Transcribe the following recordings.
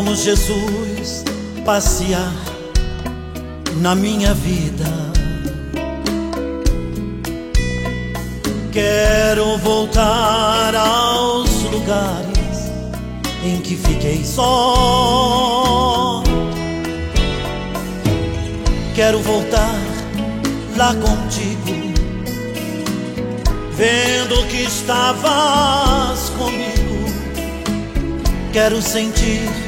Vamos, Jesus, passear na minha vida. Quero voltar aos lugares em que fiquei só. Quero voltar lá contigo, vendo que estavas comigo. Quero sentir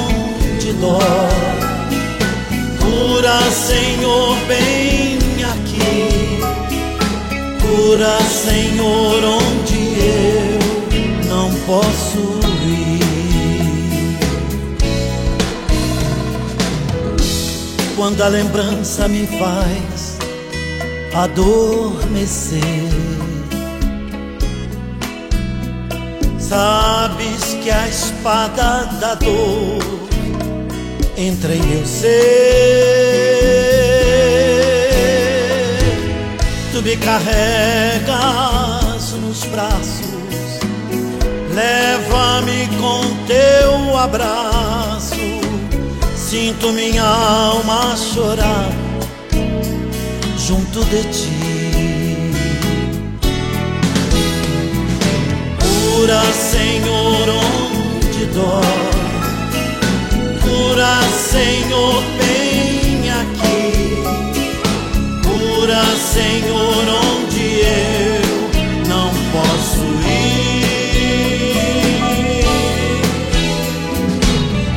dói. Cura, Senhor, bem aqui. Cura, Senhor, onde eu não posso ir. Quando a lembrança me faz adormecer, sabes que a espada da dor entra em meu ser. Tu me carregas nos braços, leva-me com teu abraço. Sinto minha alma chorar junto de ti. Cura, Senhor, onde dói Cura, Senhor, bem aqui. Cura, Senhor, onde eu não posso ir.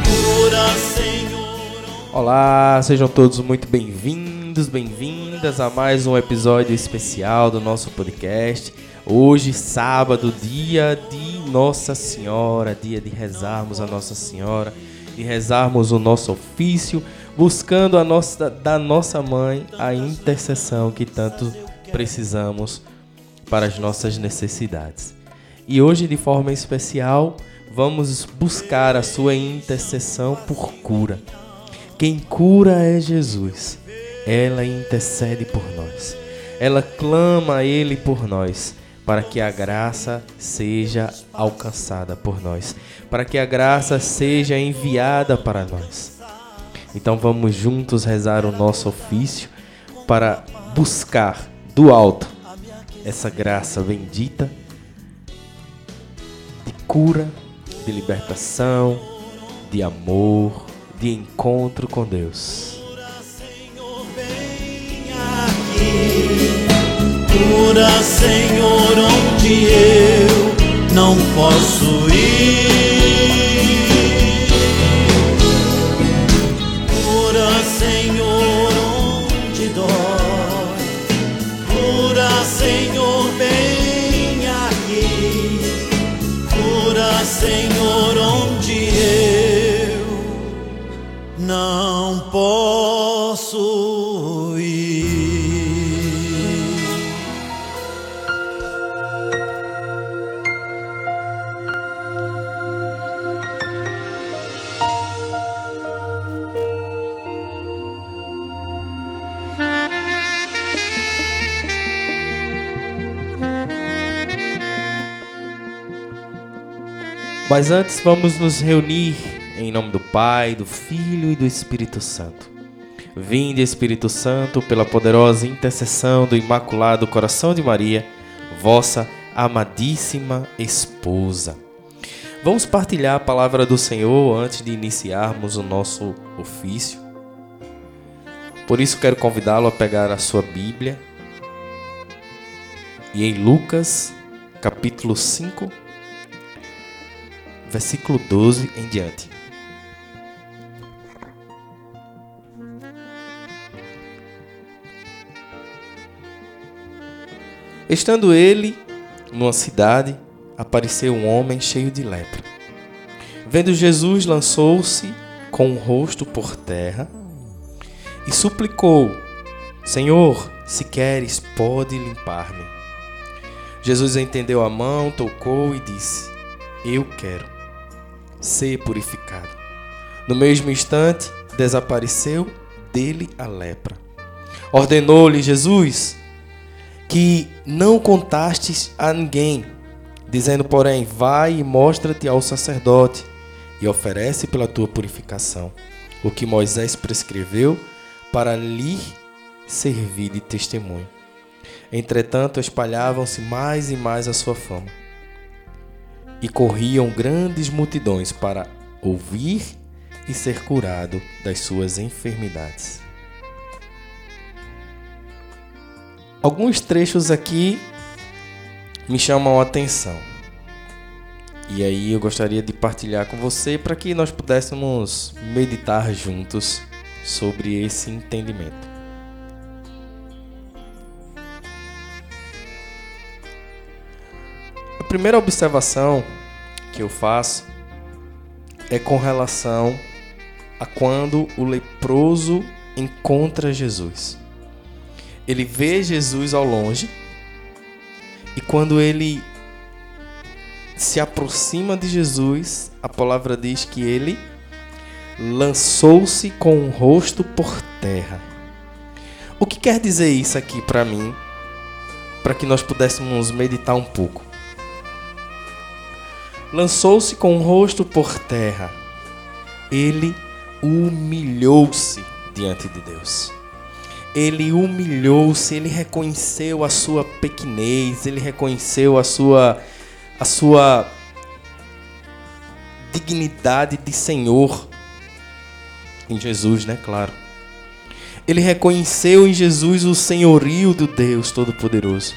Cura, Senhor. Olá, sejam todos muito bem-vindos, bem-vindas a mais um episódio especial do nosso podcast. Hoje, sábado, dia de Nossa Senhora, dia de rezarmos a Nossa Senhora de rezarmos o nosso ofício, buscando a nossa, da nossa mãe a intercessão que tanto precisamos para as nossas necessidades. E hoje, de forma especial, vamos buscar a sua intercessão por cura. Quem cura é Jesus. Ela intercede por nós. Ela clama a Ele por nós para que a graça seja alcançada por nós, para que a graça seja enviada para nós. Então vamos juntos rezar o nosso ofício para buscar do alto essa graça bendita de cura, de libertação, de amor, de encontro com Deus. Cura, Senhor, onde eu não posso ir. Cura, Senhor, onde dói. Cura, Senhor, bem aqui. Cura, Senhor, onde eu não posso Mas antes vamos nos reunir em nome do Pai, do Filho e do Espírito Santo. Vinde, Espírito Santo, pela poderosa intercessão do Imaculado Coração de Maria, vossa amadíssima esposa. Vamos partilhar a palavra do Senhor antes de iniciarmos o nosso ofício. Por isso quero convidá-lo a pegar a sua Bíblia e em Lucas, capítulo 5, versículo 12 em diante. Estando ele numa cidade, apareceu um homem cheio de lepra. Vendo Jesus, lançou-se com o rosto por terra e suplicou: Senhor, se queres, pode limpar-me. Jesus entendeu a mão, tocou e disse: Eu quero ser purificado. No mesmo instante, desapareceu dele a lepra. Ordenou-lhe Jesus que não contastes a ninguém, dizendo, porém, vai e mostra-te ao sacerdote e oferece pela tua purificação o que Moisés prescreveu para lhe servir de testemunho. Entretanto, espalhavam-se mais e mais a sua fama, e corriam grandes multidões para ouvir e ser curado das suas enfermidades. Alguns trechos aqui me chamam a atenção. E aí eu gostaria de partilhar com você para que nós pudéssemos meditar juntos sobre esse entendimento. A primeira observação que eu faço é com relação a quando o leproso encontra Jesus. Ele vê Jesus ao longe e quando ele se aproxima de Jesus, a palavra diz que ele lançou-se com o rosto por terra. O que quer dizer isso aqui para mim? Para que nós pudéssemos meditar um pouco. Lançou-se com o rosto por terra. Ele humilhou-se diante de Deus. Ele humilhou-se, ele reconheceu a sua pequenez, ele reconheceu a sua a sua dignidade de Senhor em Jesus, né? Claro. Ele reconheceu em Jesus o senhorio do Deus Todo-Poderoso.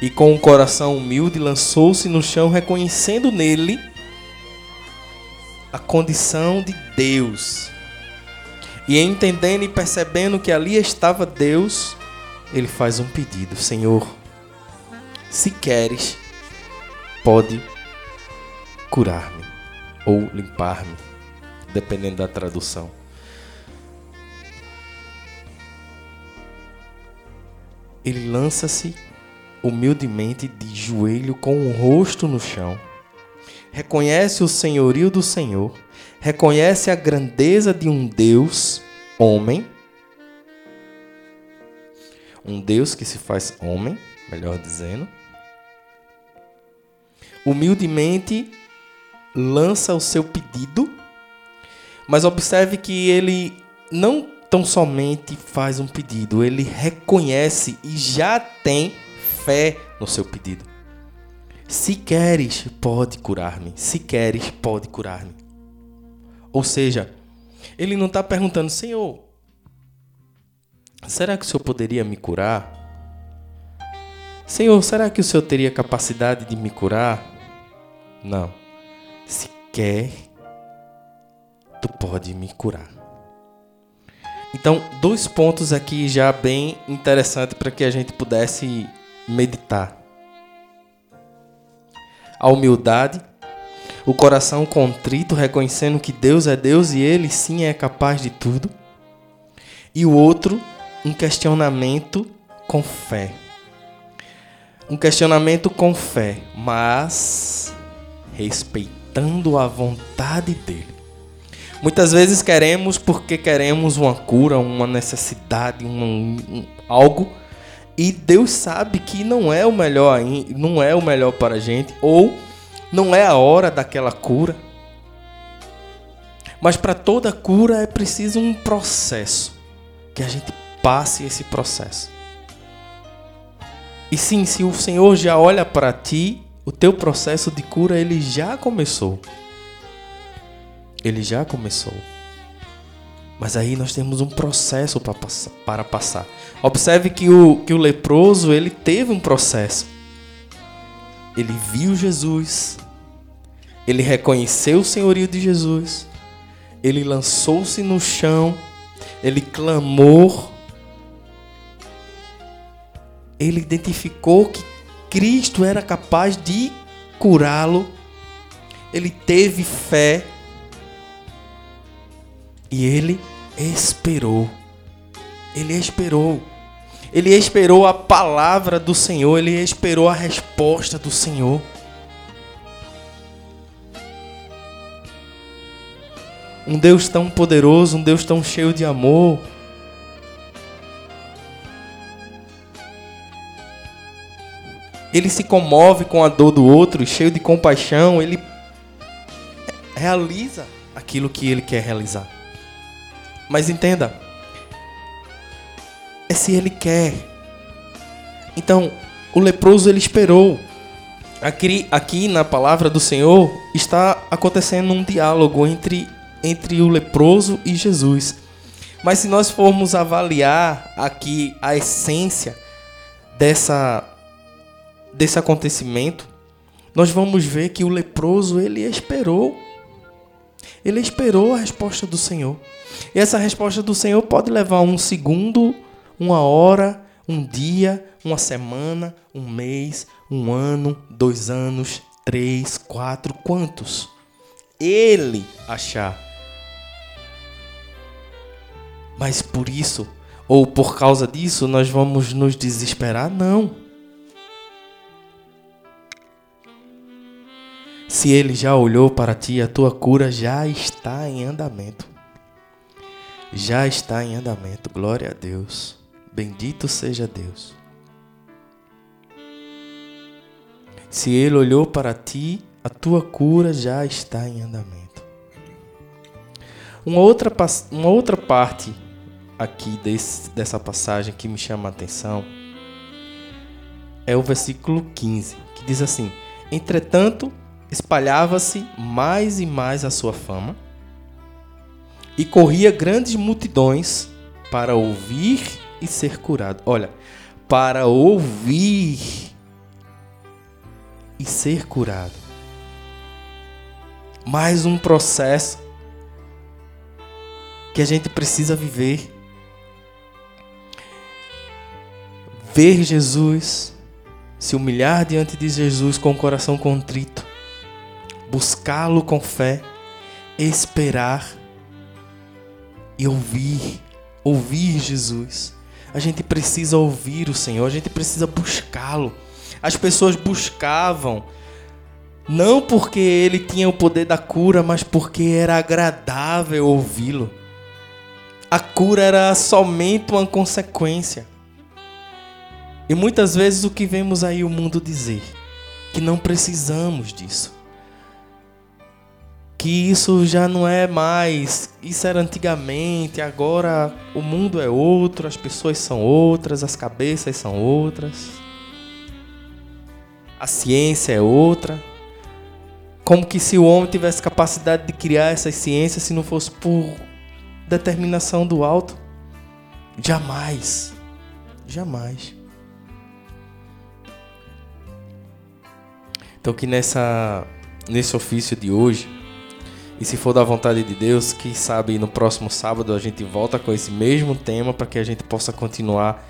E com um coração humilde lançou-se no chão, reconhecendo nele a condição de Deus. E entendendo e percebendo que ali estava Deus, ele faz um pedido: Senhor, se queres, pode curar-me ou limpar-me, dependendo da tradução. Ele lança-se humildemente de joelho com o rosto no chão. Reconhece o senhorio do Senhor, reconhece a grandeza de um Deus homem, um Deus que se faz homem, melhor dizendo, humildemente lança o seu pedido, mas observe que ele não tão somente faz um pedido, ele reconhece e já tem fé no seu pedido. Se queres, pode curar-me. Se queres, pode curar-me. Ou seja, ele não está perguntando, Senhor, será que o Senhor poderia me curar? Senhor, será que o Senhor teria capacidade de me curar? Não. Se quer, tu pode me curar. Então, dois pontos aqui já bem interessantes para que a gente pudesse meditar. A humildade, o coração contrito, reconhecendo que Deus é Deus e Ele sim é capaz de tudo. E o outro, um questionamento com fé. Um questionamento com fé, mas respeitando a vontade dele. Muitas vezes queremos porque queremos uma cura, uma necessidade, um, um, algo e Deus sabe que não é o melhor, não é o melhor para a gente ou não é a hora daquela cura. Mas para toda cura é preciso um processo, que a gente passe esse processo. E sim, se o Senhor já olha para ti, o teu processo de cura ele já começou. Ele já começou. Mas aí nós temos um processo para passar. Observe que o, que o leproso ele teve um processo. Ele viu Jesus, ele reconheceu o senhorio de Jesus, ele lançou-se no chão, ele clamou, ele identificou que Cristo era capaz de curá-lo, ele teve fé E ele esperou. Ele esperou. Ele esperou a palavra do Senhor, ele esperou a resposta do Senhor. Um Deus tão poderoso, um Deus tão cheio de amor. Ele se comove com a dor do outro, cheio de compaixão, ele realiza aquilo que ele quer realizar. Mas entenda, é se ele quer. Então, o leproso ele esperou. Aqui, aqui na palavra do Senhor está acontecendo um diálogo entre, entre o leproso e Jesus. Mas se nós formos avaliar aqui a essência dessa, desse acontecimento, nós vamos ver que o leproso ele esperou. Ele esperou a resposta do Senhor. E essa resposta do Senhor pode levar um segundo, uma hora, um dia, uma semana, um mês, um ano, dois anos, três, quatro, quantos? Ele achar. Mas por isso, ou por causa disso, nós vamos nos desesperar? Não. Se ele já olhou para ti, a tua cura já está em andamento. Já está em andamento. Glória a Deus. Bendito seja Deus. Se Ele olhou para ti, a tua cura já está em andamento. Uma outra, uma outra parte aqui desse, dessa passagem que me chama a atenção é o versículo 15, que diz assim: Entretanto, espalhava-se mais e mais a sua fama, e corria grandes multidões para ouvir e ser curado. Olha, para ouvir e ser curado. Mais um processo que a gente precisa viver. Ver Jesus, se humilhar diante de Jesus com o coração contrito, buscá-lo com fé, esperar e ouvir, ouvir Jesus. A gente precisa ouvir o Senhor, a gente precisa buscá-lo. As pessoas buscavam não porque ele tinha o poder da cura, mas porque era agradável ouvi-lo. A cura era somente uma consequência. E muitas vezes o que vemos aí o mundo dizer, que não precisamos disso que isso já não é mais, isso era antigamente, agora o mundo é outro, as pessoas são outras, as cabeças são outras. A ciência é outra. Como que se o homem tivesse capacidade de criar essas ciências se não fosse por determinação do alto? Jamais. Jamais. Então que nessa nesse ofício de hoje e se for da vontade de Deus, quem sabe no próximo sábado a gente volta com esse mesmo tema para que a gente possa continuar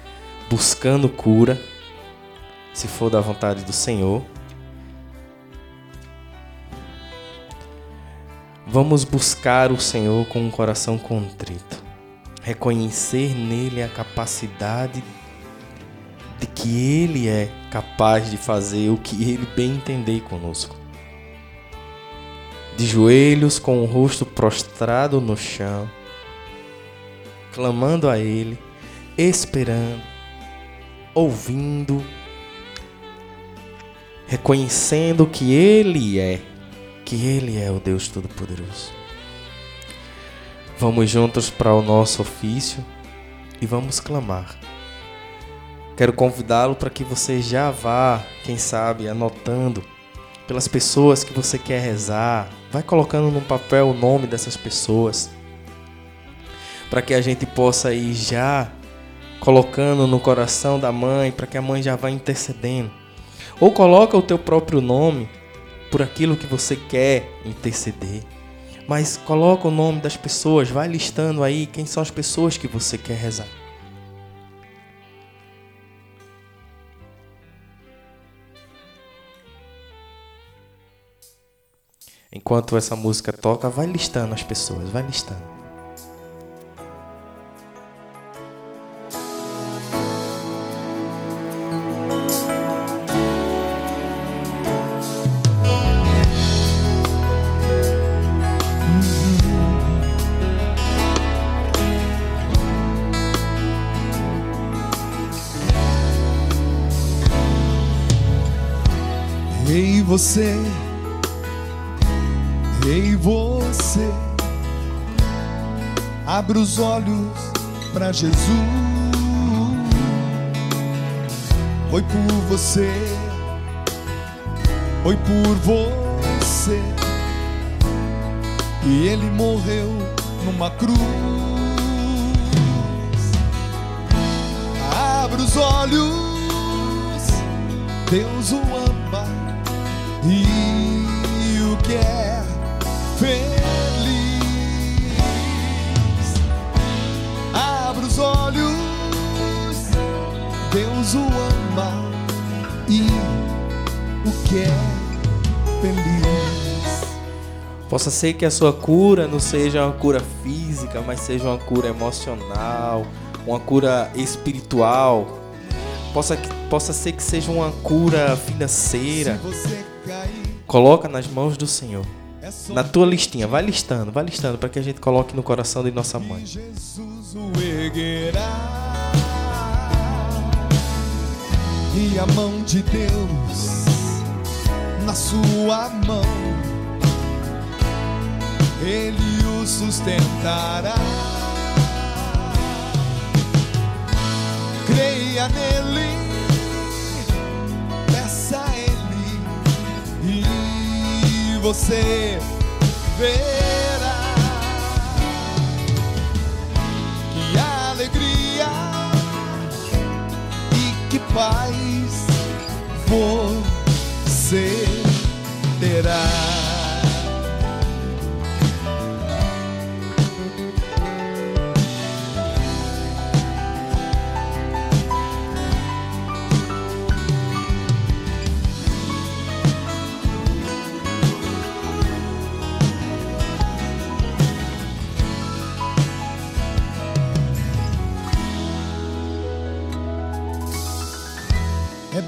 buscando cura. Se for da vontade do Senhor. Vamos buscar o Senhor com um coração contrito. Reconhecer nele a capacidade de que ele é capaz de fazer o que ele bem entender conosco de joelhos com o rosto prostrado no chão, clamando a Ele, esperando, ouvindo, reconhecendo que Ele é, que Ele é o Deus Todo-Poderoso. Vamos juntos para o nosso ofício e vamos clamar. Quero convidá-lo para que você já vá, quem sabe, anotando pelas pessoas que você quer rezar. Vai colocando num papel o nome dessas pessoas. Para que a gente possa ir já colocando no coração da mãe, para que a mãe já vá intercedendo. Ou coloca o teu próprio nome por aquilo que você quer interceder. Mas coloca o nome das pessoas, vai listando aí quem são as pessoas que você quer rezar. Enquanto essa música toca, vai listando as pessoas, vai listando. Ei, você ei você, abre os olhos para Jesus. Foi por você, foi por você, e ele morreu numa cruz. Abre os olhos, Deus o ama. E olhos, Deus o ama e o quer feliz. Possa ser que a sua cura não seja uma cura física, mas seja uma cura emocional, uma cura espiritual. Possa, possa ser que seja uma cura financeira. Coloca nas mãos do Senhor. Na tua listinha, vai listando, vai listando para que a gente coloque no coração de nossa mãe. Jesus o erguerá e a mão de Deus na sua mão ele o sustentará. Creia nele, você verá que alegria e que paz você terá.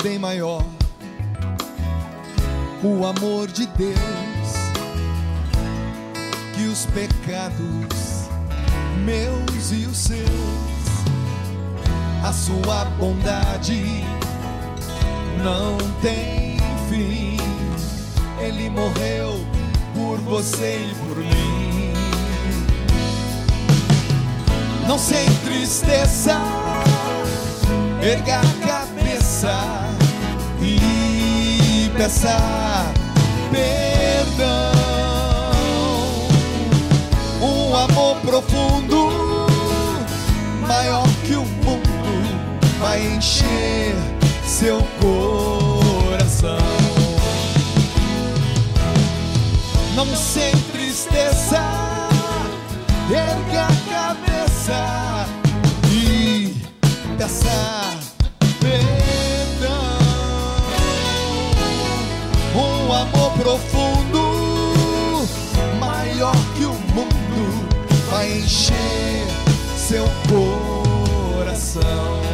Bem maior. O amor de Deus que os pecados meus e os seus. A sua bondade não tem fim. Ele morreu por você e por mim. Não se entristeça erga peça perdão. Um amor profundo, maior que o mundo, vai encher seu coração. Não se entristeça, erga a cabeça e peça Amor profundo, maior que o mundo, vai encher seu coração.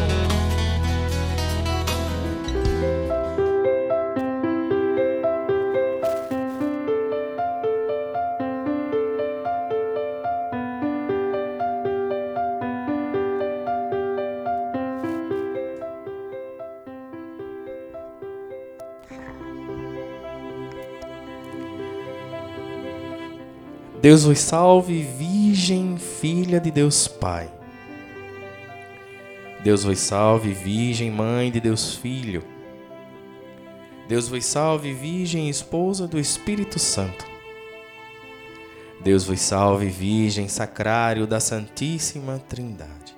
Deus vos salve, Virgem, filha de Deus Pai. Deus vos salve, Virgem, mãe de Deus Filho. Deus vos salve, Virgem, esposa do Espírito Santo. Deus vos salve, Virgem, sacrário da Santíssima Trindade.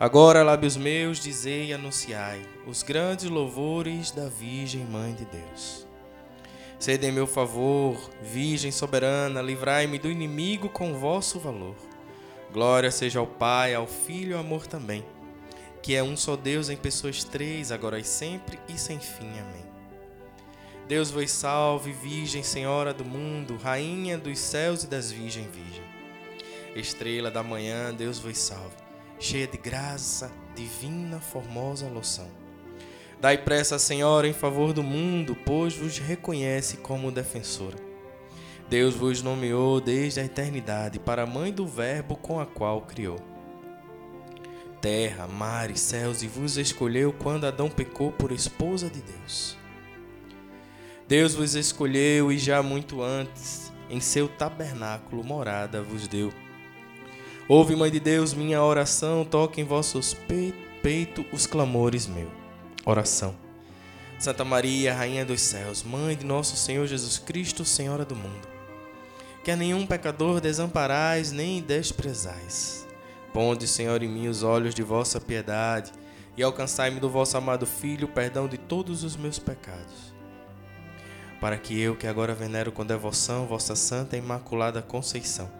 Agora, lábios meus, dizei e anunciai os grandes louvores da Virgem Mãe de Deus. Sede em meu favor, Virgem soberana, livrai-me do inimigo com vosso valor. Glória seja ao Pai, ao Filho e ao amor também, que é um só Deus em pessoas três, agora e sempre e sem fim. Amém. Deus vos salve, Virgem Senhora do mundo, Rainha dos céus e das Virgem Virgem. Estrela da manhã, Deus vos salve, cheia de graça, divina, formosa loção. Dai pressa, Senhora, em favor do mundo, pois vos reconhece como defensora. Deus vos nomeou desde a eternidade para a mãe do Verbo com a qual criou. Terra, mares, céus e vos escolheu quando Adão pecou por esposa de Deus. Deus vos escolheu e já muito antes, em seu tabernáculo morada vos deu. Ouve, Mãe de Deus, minha oração, toque em vossos peito os clamores meu. Oração. Santa Maria, Rainha dos céus, Mãe de nosso Senhor Jesus Cristo, Senhora do mundo, que a nenhum pecador desamparais nem desprezais. Ponde, Senhor, em mim os olhos de vossa piedade e alcançai-me do vosso amado Filho perdão de todos os meus pecados. Para que eu, que agora venero com devoção vossa Santa e Imaculada Conceição,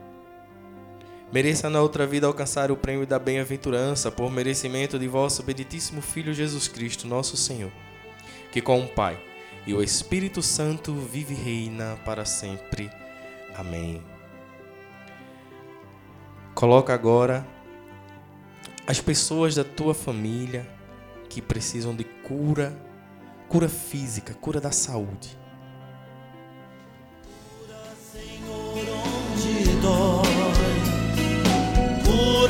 mereça na outra vida alcançar o prêmio da bem-aventurança por merecimento de vosso benditíssimo Filho Jesus Cristo, nosso Senhor, que com o Pai e o Espírito Santo vive e reina para sempre. Amém. Coloca agora as pessoas da tua família que precisam de cura, cura física, cura da saúde. Senhor, onde dói,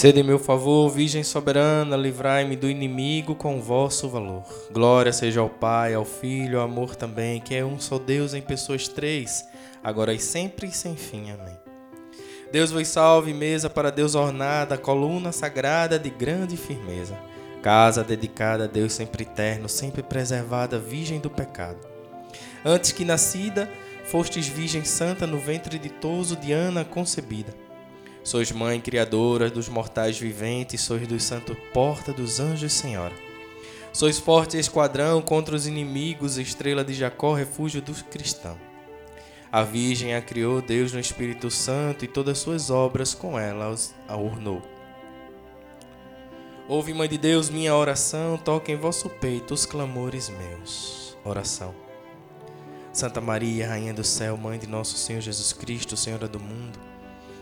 Sede em meu favor, Virgem soberana, livrai-me do inimigo com vosso valor. Glória seja ao Pai, ao Filho, ao amor também, que é um só Deus em pessoas três, agora e sempre e sem fim. Amém. Deus vos salve, mesa para Deus ornada, coluna sagrada de grande firmeza. Casa dedicada a Deus sempre eterno, sempre preservada, virgem do pecado. Antes que nascida, fostes virgem santa no ventre ditoso de Ana concebida. Sois mãe criadora dos mortais viventes, sois dos santos porta dos anjos, Senhora. Sois forte esquadrão contra os inimigos, estrela de Jacó, refúgio dos cristãos. A Virgem a criou Deus no Espírito Santo e todas suas obras com ela a ornou. Ouve, Mãe de Deus, minha oração, toque em vosso peito os clamores meus. Oração. Santa Maria, Rainha do céu, Mãe de nosso Senhor Jesus Cristo, Senhora do mundo,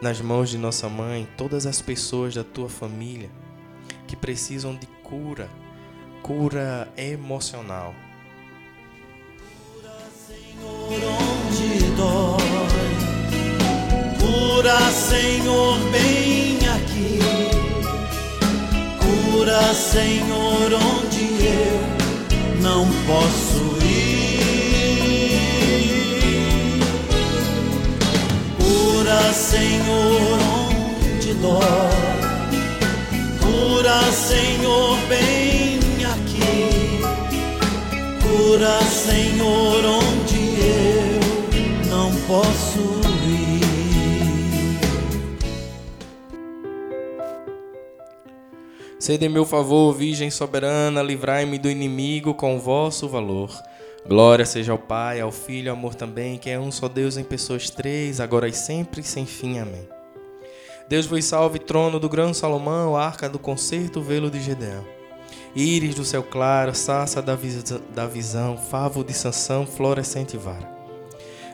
nas mãos de nossa mãe todas as pessoas da tua família que precisam de cura, cura emocional. onde dói. Cura, Senhor, bem aqui. Cura, Senhor, onde eu não posso Senhor, onde dói. Cura, Senhor, bem aqui. Cura, Senhor, onde eu não posso ir. Sede em meu favor, Virgem soberana, livrai-me do inimigo com vosso valor. Glória seja ao Pai, ao Filho e ao amor também, que é um só Deus em pessoas três, agora e sempre, sem fim. Amém. Deus vos salve, trono do grão Salomão, arca do concerto, velo de Gedeão. Íris do céu claro, sarça da, da visão, favo de Sansão, florescente vara.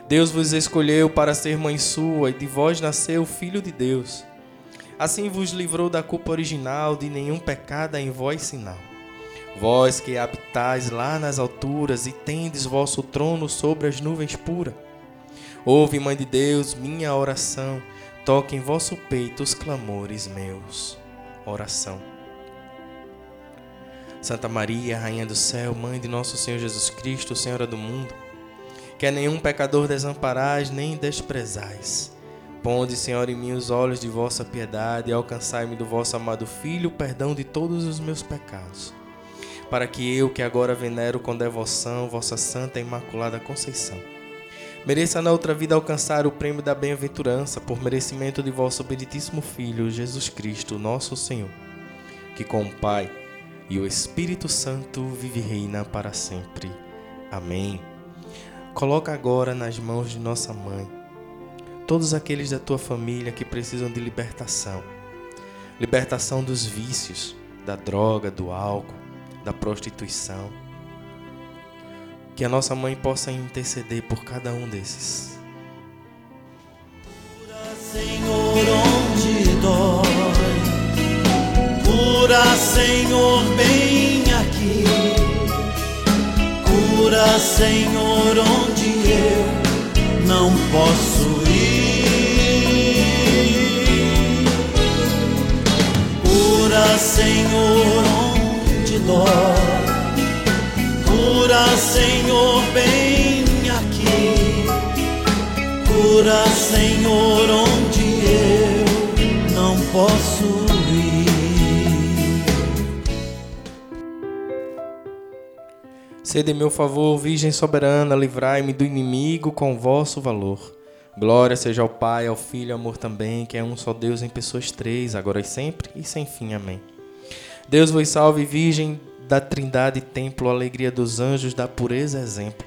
Deus vos escolheu para ser mãe sua, e de vós nasceu o Filho de Deus. Assim vos livrou da culpa original, de nenhum pecado em vós sinal. Vós que habitais lá nas alturas e tendes vosso trono sobre as nuvens puras. Ouve, Mãe de Deus, minha oração, toque em vosso peito os clamores meus. Oração. Santa Maria, Rainha do céu, Mãe de nosso Senhor Jesus Cristo, Senhora do mundo, que a nenhum pecador desamparais nem desprezais. Ponde, Senhor, em mim os olhos de vossa piedade e alcançai-me do vosso amado Filho o perdão de todos os meus pecados. Para que eu, que agora venero com devoção vossa Santa e Imaculada Conceição, mereça na outra vida alcançar o prêmio da bem-aventurança por merecimento de vosso benditíssimo Filho, Jesus Cristo, nosso Senhor, que com o Pai e o Espírito Santo vive e reina para sempre. Amém. Coloca agora nas mãos de nossa mãe todos aqueles da tua família que precisam de libertação. Libertação dos vícios, da droga, do álcool, da prostituição. Que a nossa mãe possa interceder por cada um desses. Senhor, onde dói, cura, Senhor, bem aqui, cura, Senhor, onde eu não posso ir, cura, Senhor, onde dói, cura, Senhor, bem aqui. Cura, Senhor, onde eu não posso ir. Sede meu favor, Virgem soberana, livrai-me do inimigo com vosso valor. Glória seja ao Pai, ao Filho ao amor também, que é um só Deus em pessoas três, agora e sempre e sem fim. Amém. Deus vos salve, Virgem da Trindade, templo, alegria dos anjos, da pureza exemplo.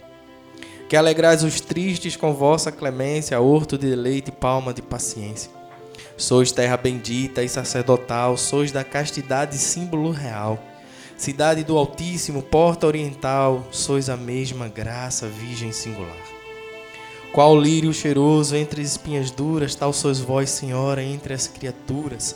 Que alegrais os tristes com vossa clemência, horto de deleite palma de paciência. Sois terra bendita e sacerdotal, sois da castidade símbolo real. Cidade do Altíssimo, porta oriental, sois a mesma graça, virgem singular. Qual lírio cheiroso entre espinhas duras, tal sois vós, Senhora, entre as criaturas.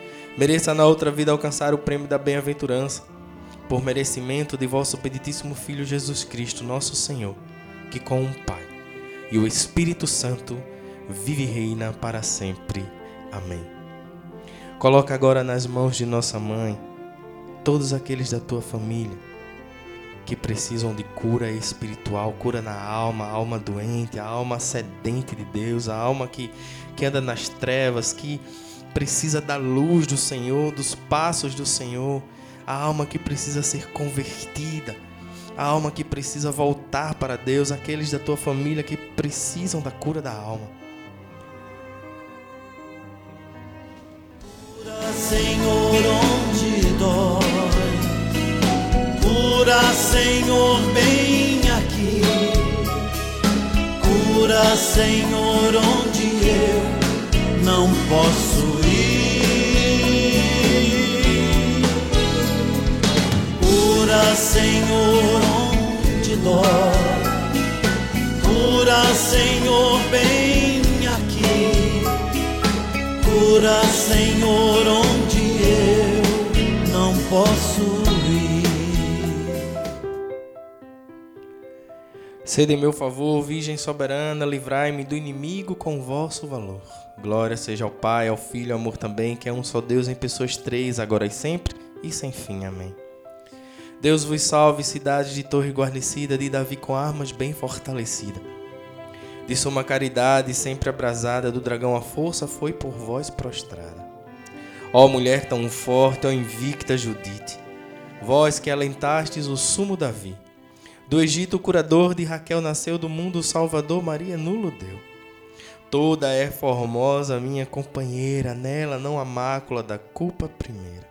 mereça na outra vida alcançar o prêmio da bem-aventurança, por merecimento de vosso benditíssimo Filho Jesus Cristo, nosso Senhor, que com o Pai e o Espírito Santo vive e reina para sempre. Amém. Coloca agora nas mãos de nossa mãe todos aqueles da tua família que precisam de cura espiritual, cura na alma, a alma doente, a alma sedente de Deus, a alma que, que anda nas trevas, que precisa da luz do Senhor, dos passos do Senhor, a alma que precisa ser convertida, a alma que precisa voltar para Deus, aqueles da tua família que precisam da cura da alma. Cura, Senhor, onde dói. Cura, Senhor, bem aqui. Cura, Senhor, onde eu não posso Senhor, onde dói. Cura, Senhor, bem aqui. Cura, Senhor, onde eu não posso ir. Sede em meu favor, Virgem soberana, livrai-me do inimigo com vosso valor. Glória seja ao Pai, ao Filho ao amor também, que é um só Deus em pessoas três, agora e sempre e sem fim. Amém. Deus vos salve, cidade de torre guarnecida, de Davi com armas bem fortalecida. De suma caridade sempre abrasada, do dragão a força foi por vós prostrada. Ó mulher tão forte, ó invicta Judite, vós que alentastes o sumo Davi, do Egito o curador de Raquel nasceu, do mundo o Salvador Maria nulo deu. Toda é formosa minha companheira, nela não há mácula da culpa primeira.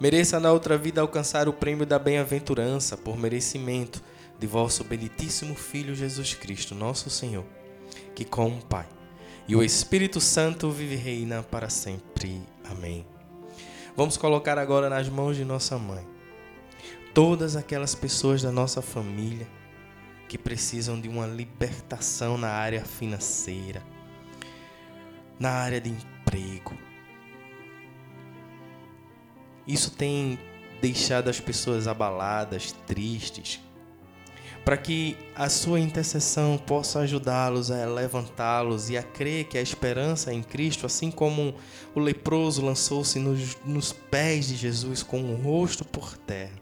mereça na outra vida alcançar o prêmio da bem-aventurança por merecimento de vosso benditíssimo Filho Jesus Cristo, nosso Senhor, que com o Pai e o Espírito Santo vive e reina para sempre. Amém. Vamos colocar agora nas mãos de nossa mãe todas aquelas pessoas da nossa família que precisam de uma libertação na área financeira, na área de emprego. Isso tem deixado as pessoas abaladas, tristes, para que a sua intercessão possa ajudá-los a levantá-los e a crer que a esperança em Cristo, assim como o leproso lançou-se nos, nos pés de Jesus com o rosto por terra,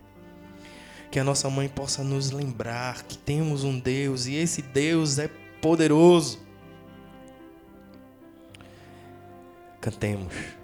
que a nossa mãe possa nos lembrar que temos um Deus e esse Deus é poderoso. Cantemos.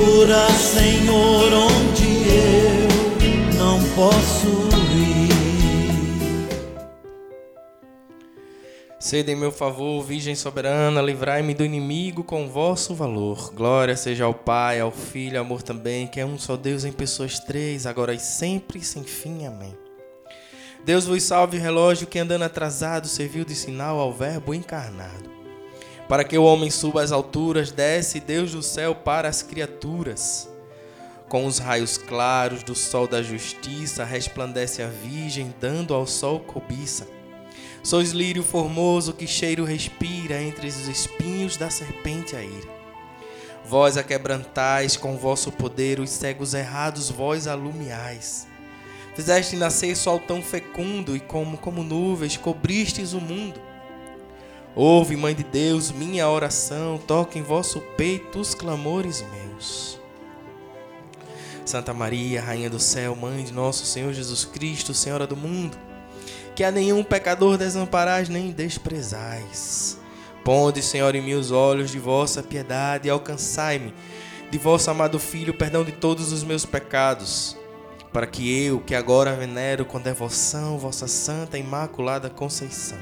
Cura, Senhor, onde eu não posso ir. Sede em meu favor, Virgem soberana, livrai-me do inimigo com vosso valor. Glória seja ao Pai, ao Filho, ao amor também, que é um só Deus em pessoas três, agora e sempre, sem fim. Amém. Deus vos salve, relógio que andando atrasado serviu de sinal ao Verbo encarnado. Para que o homem suba às alturas, desce Deus do céu para as criaturas. Com os raios claros do sol da justiça, resplandece a Virgem, dando ao sol cobiça. Sois lírio formoso que cheiro respira entre os espinhos da serpente a ira. Vós a quebrantais com vosso poder os cegos errados, vós alumiais. Fizeste nascer sol tão fecundo e como, como nuvens cobristes o mundo. Ouve, Mãe de Deus, minha oração, toque em vosso peito os clamores meus. Santa Maria, Rainha do céu, Mãe de nosso Senhor Jesus Cristo, Senhora do mundo, que a nenhum pecador desamparais nem desprezais. Ponde, Senhor, em mim os olhos de vossa piedade e alcançai-me, de vosso amado Filho, perdão de todos os meus pecados, para que eu, que agora venero com devoção vossa santa e imaculada conceição,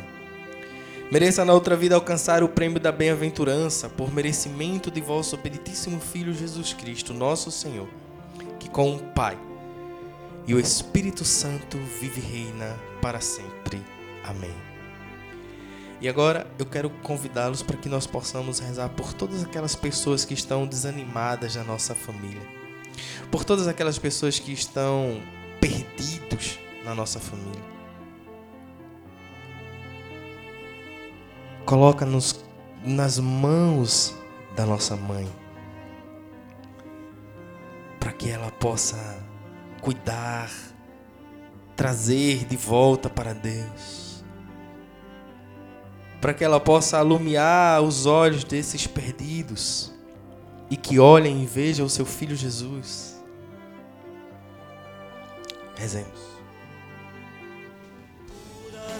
mereça na outra vida alcançar o prêmio da bem-aventurança, por merecimento de vosso benditíssimo Filho Jesus Cristo, nosso Senhor, que com o Pai e o Espírito Santo vive e reina para sempre. Amém. E agora eu quero convidá-los para que nós possamos rezar por todas aquelas pessoas que estão desanimadas na nossa família, por todas aquelas pessoas que estão perdidos na nossa família. Coloca-nos nas mãos da nossa mãe, para que ela possa cuidar, trazer de volta para Deus. Para que ela possa alumiar os olhos desses perdidos e que olhem e vejam o seu filho Jesus. Rezemos.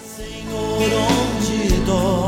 Senhor, onde dói.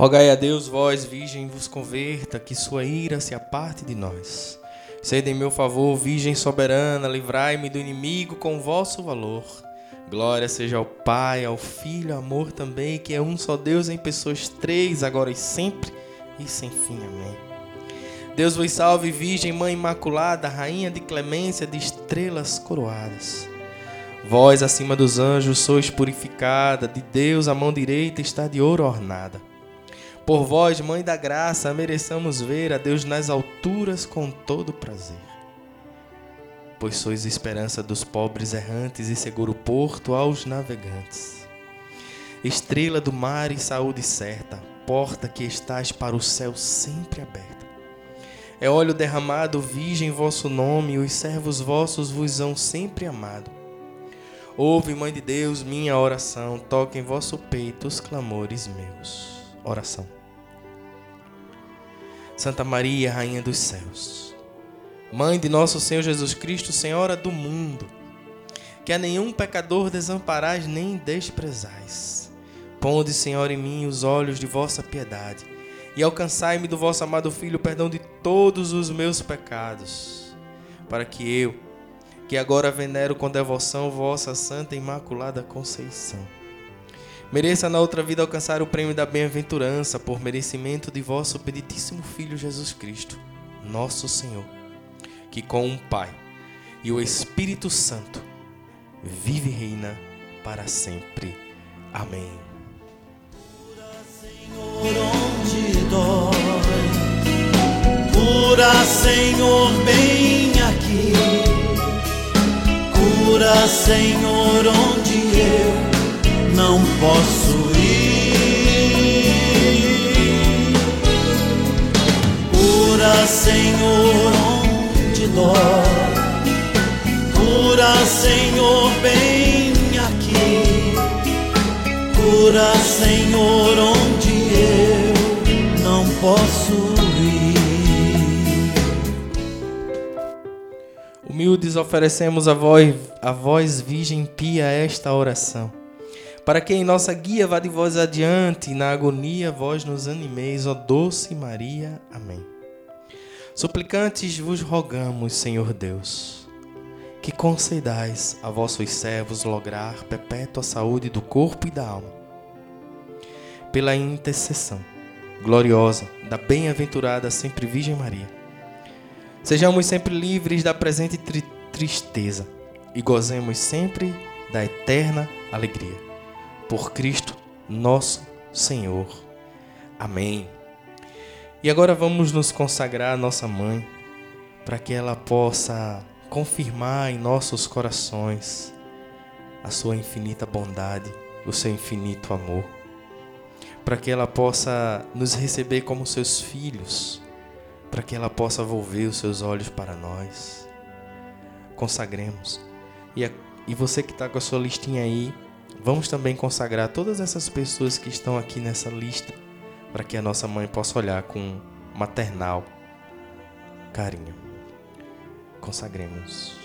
Rogai a Deus, vós, Virgem, vos converta, que sua ira se aparte de nós. Sede em meu favor, Virgem soberana, livrai-me do inimigo com vosso valor. Glória seja ao Pai, ao Filho, ao amor também, que é um só Deus em pessoas três, agora e sempre e sem fim. Amém. Deus vos salve, Virgem, Mãe Imaculada, Rainha de clemência, de estrelas coroadas. Vós, acima dos anjos, sois purificada, de Deus a mão direita está de ouro ornada. Por vós, Mãe da Graça, mereçamos ver a Deus nas alturas com todo prazer. pois sois esperança dos pobres errantes e seguro porto aos navegantes. Estrela do mar e saúde certa, porta que estás para o céu sempre aberta. É óleo derramado, virgem vosso nome, os servos vossos vos hão sempre amado. Ouve, Mãe de Deus, minha oração, toque em vosso peito os clamores meus. Oração. Santa Maria, Rainha dos céus, Mãe de nosso Senhor Jesus Cristo, Senhora do mundo, que a nenhum pecador desamparais nem desprezais. Ponde, Senhor, em mim os olhos de vossa piedade e alcançai-me do vosso amado Filho o perdão de todos os meus pecados, para que eu, que agora venero com devoção vossa Santa Imaculada Conceição, mereça na outra vida alcançar o prêmio da bem-aventurança por merecimento de vosso benditíssimo Filho Jesus Cristo, nosso Senhor, que com o Pai e o Espírito Santo vive e reina para sempre. Amém. Senhor, onde dói, cura, Senhor, bem aqui. Cura, Senhor, onde eu não posso ir. Cura, Senhor, onde dói. Cura, Senhor, bem aqui. Cura, Senhor, onde eu não posso ir. Humildes oferecemos a voz, a voz virgem pia esta oração. Para que em nossa guia vá de vós adiante, e na agonia vós nos animeis, ó doce Maria. Amém. Suplicantes vos rogamos, Senhor Deus, que concedais a vossos servos lograr perpétua saúde do corpo e da alma. Pela intercessão gloriosa da bem-aventurada sempre Virgem Maria, sejamos sempre livres da presente tri tristeza e gozemos sempre da eterna alegria por Cristo nosso Senhor. Amém. E agora vamos nos consagrar à nossa mãe, para que ela possa confirmar em nossos corações a sua infinita bondade, o seu infinito amor, para que ela possa nos receber como seus filhos, para que ela possa volver os seus olhos para nós. Consagremos. E, a, e você que está com a sua listinha aí, Vamos também consagrar todas essas pessoas que estão aqui nessa lista para que a nossa mãe possa olhar com maternal carinho. Consagremos.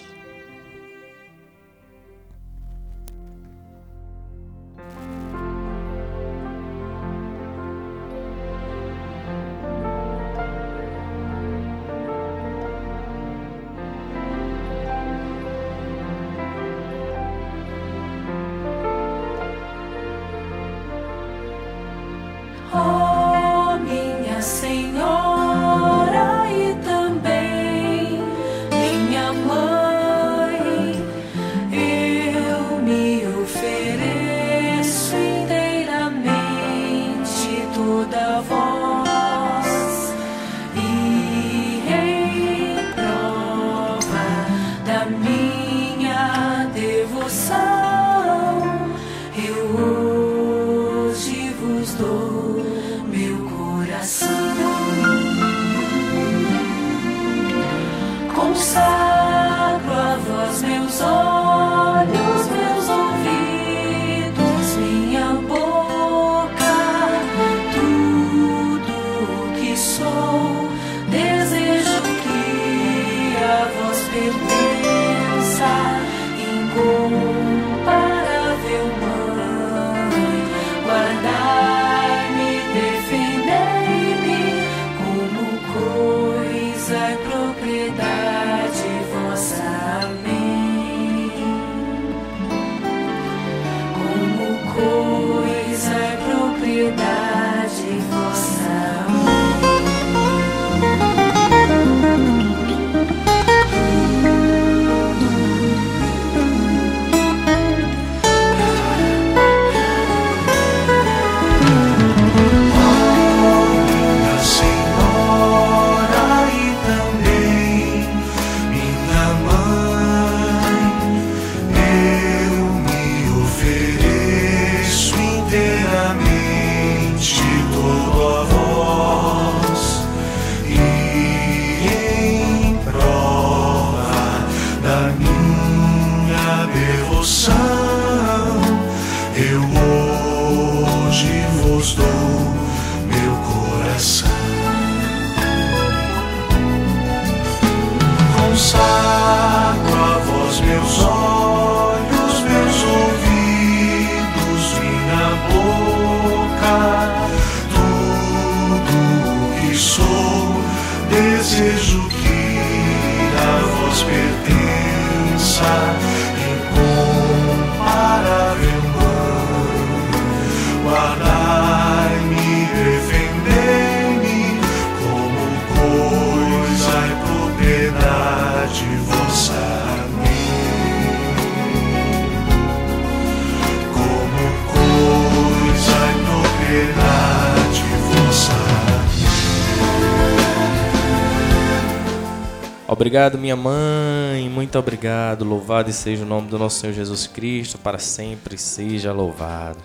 Meus Obrigado, minha mãe, muito obrigado. Louvado seja o nome do nosso Senhor Jesus Cristo, para sempre seja louvado.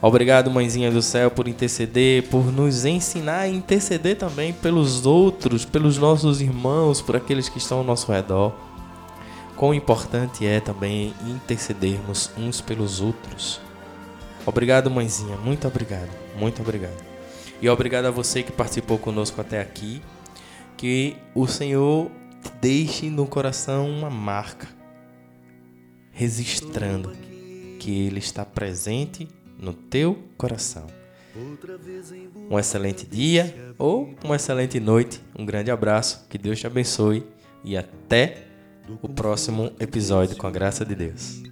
Obrigado, mãezinha do céu, por interceder, por nos ensinar a interceder também pelos outros, pelos nossos irmãos, por aqueles que estão ao nosso redor. Quão importante é também intercedermos uns pelos outros. Obrigado, mãezinha, muito obrigado, muito obrigado. E obrigado a você que participou conosco até aqui. Que o Senhor deixe no coração uma marca, registrando que Ele está presente no teu coração. Um excelente dia ou uma excelente noite. Um grande abraço, que Deus te abençoe e até o próximo episódio com a graça de Deus.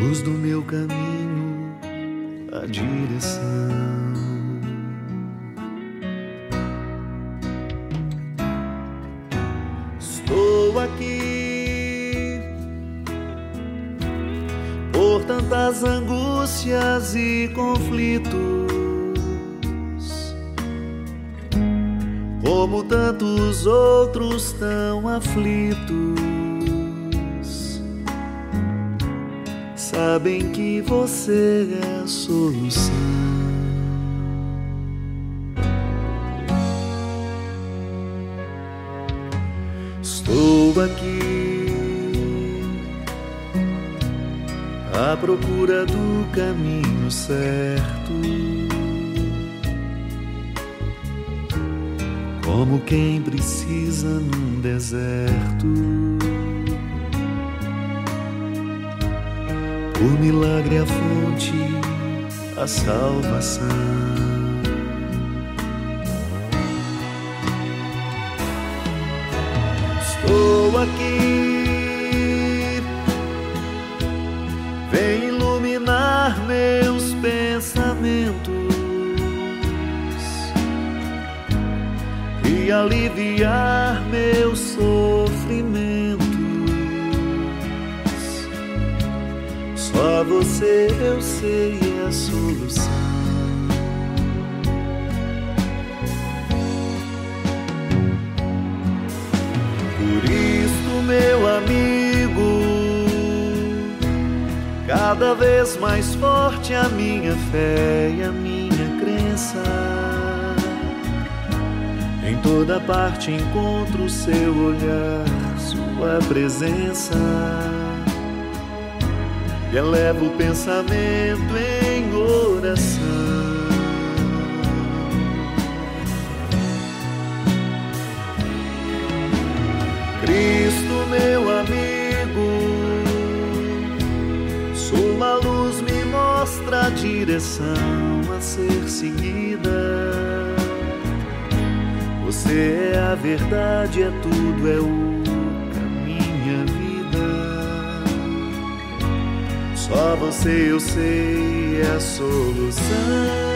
luz do meu caminho, a direção. Por tantas angústias e conflitos, como tantos outros tão aflitos. sabem que você é a solução. Estou aqui procura do caminho certo. Como quem precisa num deserto. O milagre a fonte, a salvação. Estou aqui, vem iluminar meus pensamentos e aliviar meus sofrimentos. Só você eu sei é a solução. Por isso, meu amigo, cada vez mais forte a minha fé e a minha crença. Em toda parte encontro seu olhar, sua presença e eleva o pensamento em oração. Cristo, meu amigo, mostra a direção a ser seguida. Você é a verdade, é tudo, é o caminho, a vida. Só você eu sei é a solução.